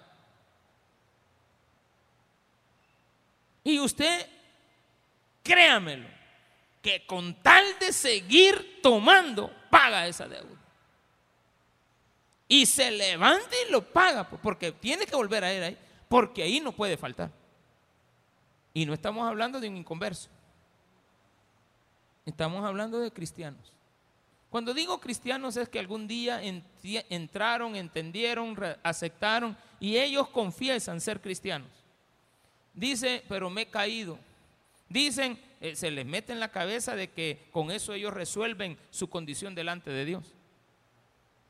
Y usted, créamelo, que con tal de seguir tomando, paga esa deuda. Y se levanta y lo paga, pues, porque tiene que volver a él ahí, porque ahí no puede faltar. Y no estamos hablando de un inconverso. Estamos hablando de cristianos. Cuando digo cristianos es que algún día entraron, entendieron, aceptaron y ellos confiesan ser cristianos. Dice, pero me he caído. Dicen, eh, se les mete en la cabeza de que con eso ellos resuelven su condición delante de Dios.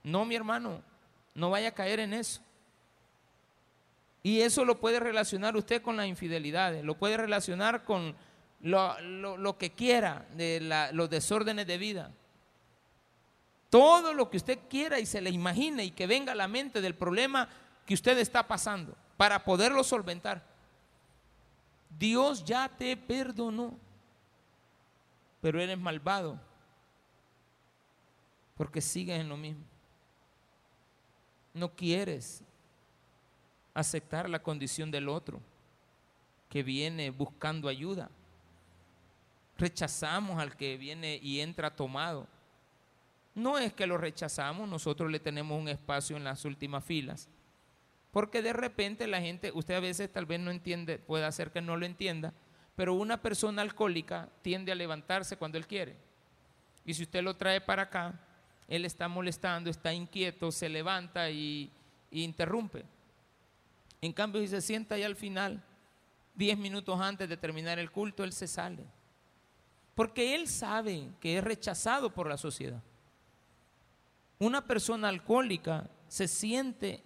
No, mi hermano, no vaya a caer en eso. Y eso lo puede relacionar usted con las infidelidades, lo puede relacionar con lo, que quiera de los desórdenes de vida. Todo lo que usted quiera y se le imagine y que venga a la mente del problema que usted está pasando para poderlo solventar. Dios ya te perdonó, pero eres malvado porque sigues en lo mismo. No quieres aceptar la condición del otro que viene buscando ayuda. Rechazamos al que viene y entra tomado. No es que lo rechazamos, nosotros le tenemos un espacio en las últimas filas. Porque de repente la gente, usted a veces tal vez no entiende, puede hacer que no lo entienda, pero una persona alcohólica tiende a levantarse cuando él quiere. Y si usted lo trae para acá, él está molestando, está inquieto, se levanta y, interrumpe. En cambio, si se sienta ahí al final, diez minutos antes de terminar el culto, él se sale. Porque él sabe que es rechazado por la sociedad. Una persona alcohólica se siente,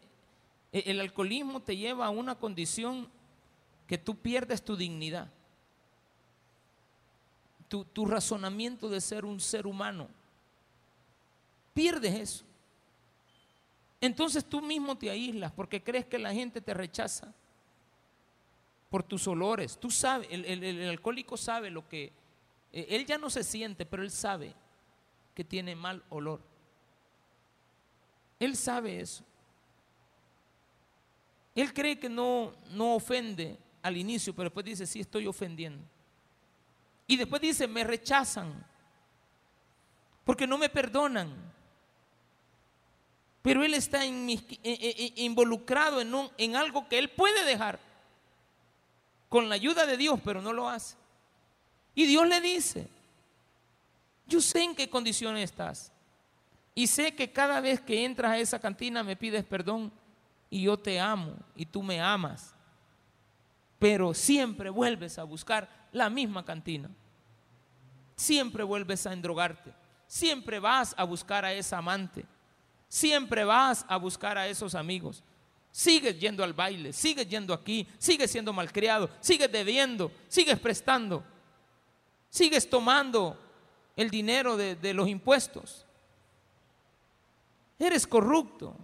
el alcoholismo te lleva a una condición que tú pierdes tu dignidad, tu, razonamiento de ser un ser humano. Pierdes eso. Entonces tú mismo te aíslas porque crees que la gente te rechaza por tus olores. Tú sabes, el, alcohólico sabe lo que, eh, él ya no se siente, pero él sabe que tiene mal olor. Él sabe eso. Él cree que no, no ofende al inicio, pero después dice, sí estoy ofendiendo. Y después dice, me rechazan, porque no me perdonan pero él está involucrado en, en algo que él puede dejar con la ayuda de Dios, pero no lo hace. Y Dios le dice, yo sé en qué condiciones estás. Y sé que cada vez que entras a esa cantina me pides perdón y yo te amo y tú me amas. Pero siempre vuelves a buscar la misma cantina. Siempre vuelves a endrogarte. Siempre vas a buscar a esa amante. Siempre vas a buscar a esos amigos. Sigues yendo al baile, sigues yendo aquí, sigues siendo malcriado, sigues debiendo, sigues prestando, sigues tomando el dinero de, de los impuestos. Eres corrupto.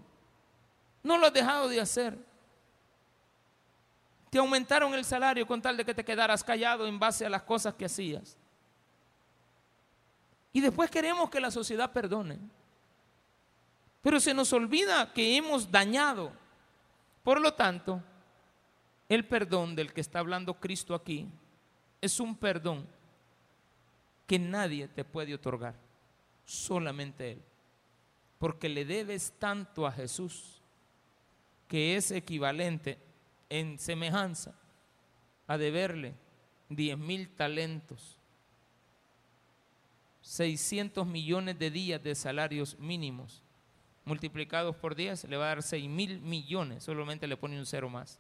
No lo has dejado de hacer. Te aumentaron el salario con tal de que te quedaras callado en base a las cosas que hacías. Y después queremos que la sociedad perdone. Pero se nos olvida que hemos dañado. Por lo tanto, el perdón del que está hablando Cristo aquí es un perdón que nadie te puede otorgar, solamente Él. Porque le debes tanto a Jesús que es equivalente en semejanza a deberle diez mil talentos, 600 millones de días de salarios mínimos multiplicados por 10 le va a dar 6 mil millones, solamente le pone un cero más.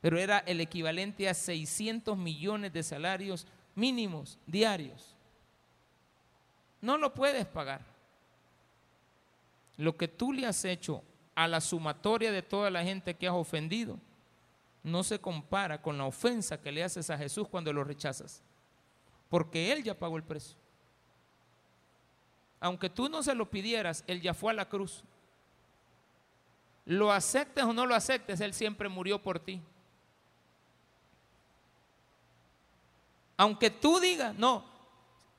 pero era el equivalente a 600 millones de salarios mínimos diarios. No lo puedes pagar. Lo que tú le has hecho a la sumatoria de toda la gente que has ofendido no se compara con la ofensa que le haces a Jesús cuando lo rechazas, porque Él ya pagó el precio. Aunque tú no se lo pidieras, Él ya fue a la cruz. Lo aceptes o no lo aceptes, Él siempre murió por ti. Aunque tú digas, no,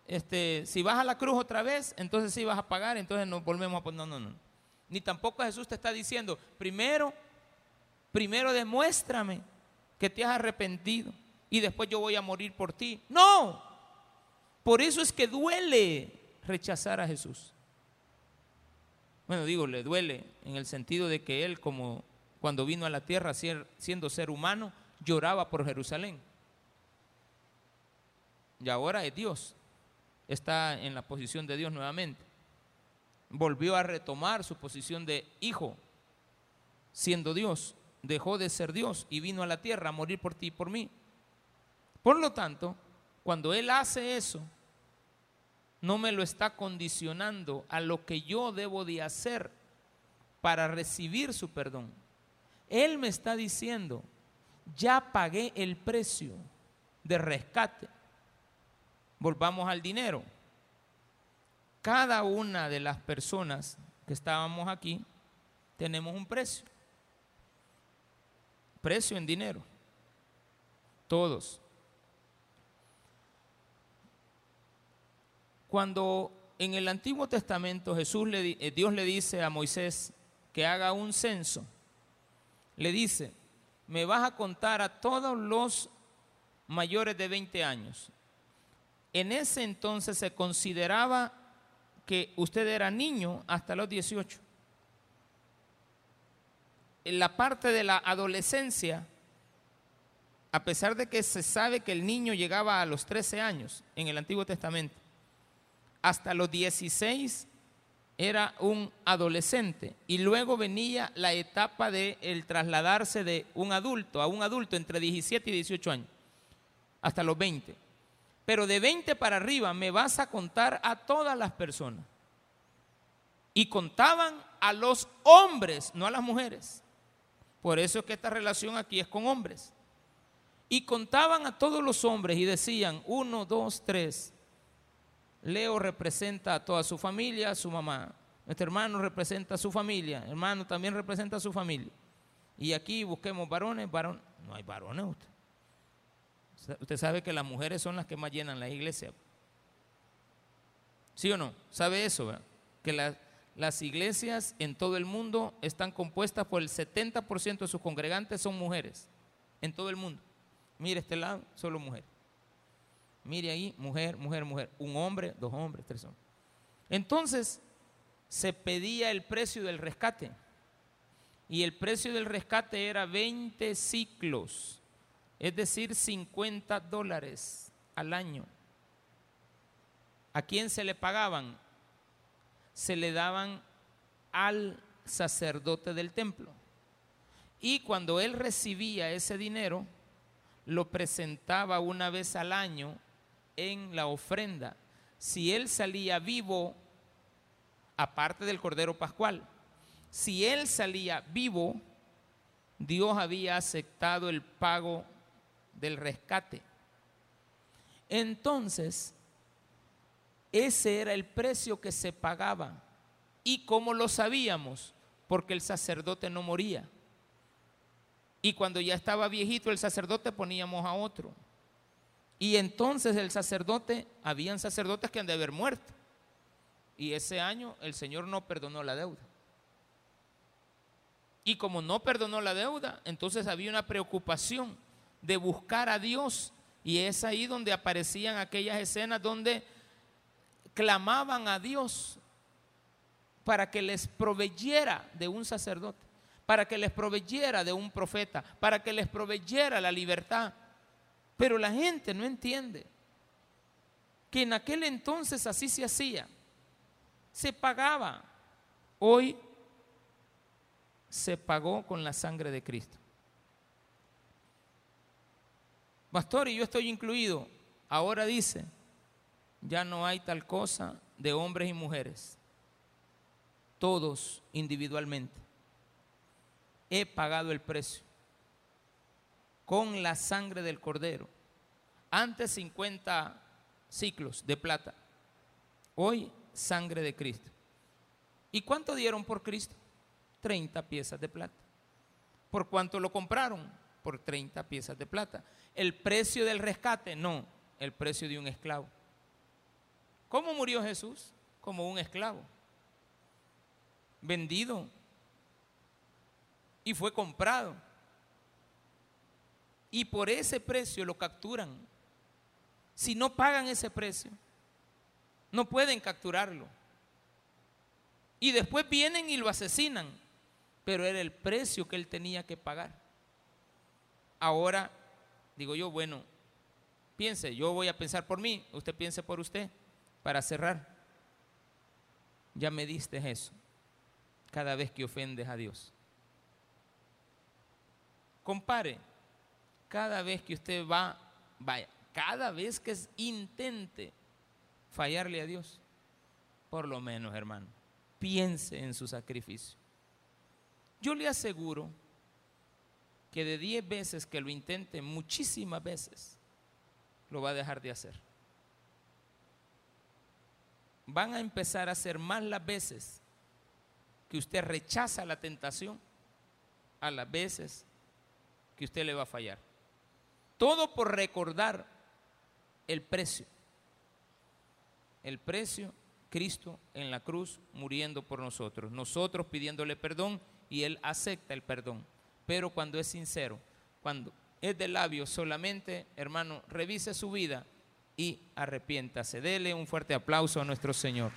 este, si vas a la cruz otra vez, entonces sí vas a pagar, entonces nos volvemos a poner, no, no, no. Ni tampoco Jesús te está diciendo, primero, primero demuéstrame que te has arrepentido y después yo voy a morir por ti. No, por eso es que duele rechazar a Jesús. Bueno, digo, le duele en el sentido de que él, como cuando vino a la tierra siendo ser humano, lloraba por Jerusalén. Y ahora es Dios. Está en la posición de Dios nuevamente. Volvió a retomar su posición de hijo, siendo Dios. Dejó de ser Dios y vino a la tierra a morir por ti y por mí. Por lo tanto, cuando Él hace eso, no me lo está condicionando a lo que yo debo de hacer para recibir su perdón. Él me está diciendo, ya pagué el precio de rescate volvamos al dinero. Cada una de las personas que estábamos aquí tenemos un precio. Precio en dinero. Todos. Cuando en el Antiguo Testamento Jesús le, eh, Dios le dice a Moisés que haga un censo, le dice, me vas a contar a todos los mayores de 20 años en ese entonces se consideraba que usted era niño hasta los 18. En la parte de la adolescencia, a pesar de que se sabe que el niño llegaba a los 13 años en el Antiguo Testamento, hasta los 16 era un adolescente y luego venía la etapa de el trasladarse de un adulto a un adulto entre 17 y 18 años, hasta los 20 pero de 20 para arriba me vas a contar a todas las personas. Y contaban a los hombres, no a las mujeres. Por eso es que esta relación aquí es con hombres. Y contaban a todos los hombres y decían, uno, dos, tres. Leo representa a toda su familia, a su mamá. Este hermano representa a su familia. Hermano también representa a su familia. Y aquí busquemos varones, varones. No hay varones usted. Usted sabe que las mujeres son las que más llenan la iglesia. ¿Sí o no? ¿Sabe eso? Que las iglesias en todo el mundo están compuestas por el 70% de sus congregantes son mujeres. En todo el mundo. Mire este lado, solo mujeres. Mire ahí, mujer, mujer, mujer. Un hombre, dos hombres, tres hombres. Entonces, se pedía el precio del rescate. Y el precio del rescate era 20 ciclos es decir, 50 dólares al año. ¿A quién se le pagaban? Se le daban al sacerdote del templo. Y cuando él recibía ese dinero, lo presentaba una vez al año en la ofrenda. Si él salía vivo, aparte del Cordero Pascual, si él salía vivo, Dios había aceptado el pago del rescate. Entonces, ese era el precio que se pagaba. ¿Y cómo lo sabíamos? Porque el sacerdote no moría. Y cuando ya estaba viejito el sacerdote poníamos a otro. Y entonces el sacerdote, habían sacerdotes que han de haber muerto. Y ese año el Señor no perdonó la deuda. Y como no perdonó la deuda, entonces había una preocupación de buscar a Dios. Y es ahí donde aparecían aquellas escenas donde clamaban a Dios para que les proveyera de un sacerdote, para que les proveyera de un profeta, para que les proveyera la libertad. Pero la gente no entiende que en aquel entonces así se hacía. Se pagaba. Hoy se pagó con la sangre de Cristo. Pastor, y yo estoy incluido. Ahora dice, ya no hay tal cosa de hombres y mujeres. Todos individualmente. He pagado el precio con la sangre del cordero. Antes 50 ciclos de plata. Hoy sangre de Cristo. ¿Y cuánto dieron por Cristo? 30 piezas de plata. ¿Por cuánto lo compraron? Por 30 piezas de plata. ¿El precio del rescate? No, el precio de un esclavo. ¿Cómo murió Jesús? Como un esclavo. Vendido. Y fue comprado. Y por ese precio lo capturan. Si no pagan ese precio, no pueden capturarlo. Y después vienen y lo asesinan. Pero era el precio que él tenía que pagar. Ahora, digo yo, bueno, piense, yo voy a pensar por mí, usted piense por usted, para cerrar. Ya me diste eso cada vez que ofendes a Dios. Compare, cada vez que usted va, vaya, cada vez que intente fallarle a Dios, por lo menos, hermano, piense en su sacrificio. Yo le aseguro que de 10 veces que lo intente, muchísimas veces lo va a dejar de hacer. Van a empezar a hacer más las veces que usted rechaza la tentación a las veces que usted le va a fallar. Todo por recordar el precio. El precio, Cristo en la cruz muriendo por nosotros. Nosotros pidiéndole perdón y Él acepta el perdón. Pero cuando es sincero, cuando es de labios solamente, hermano, revise su vida y arrepiéntase. Dele un fuerte aplauso a nuestro Señor.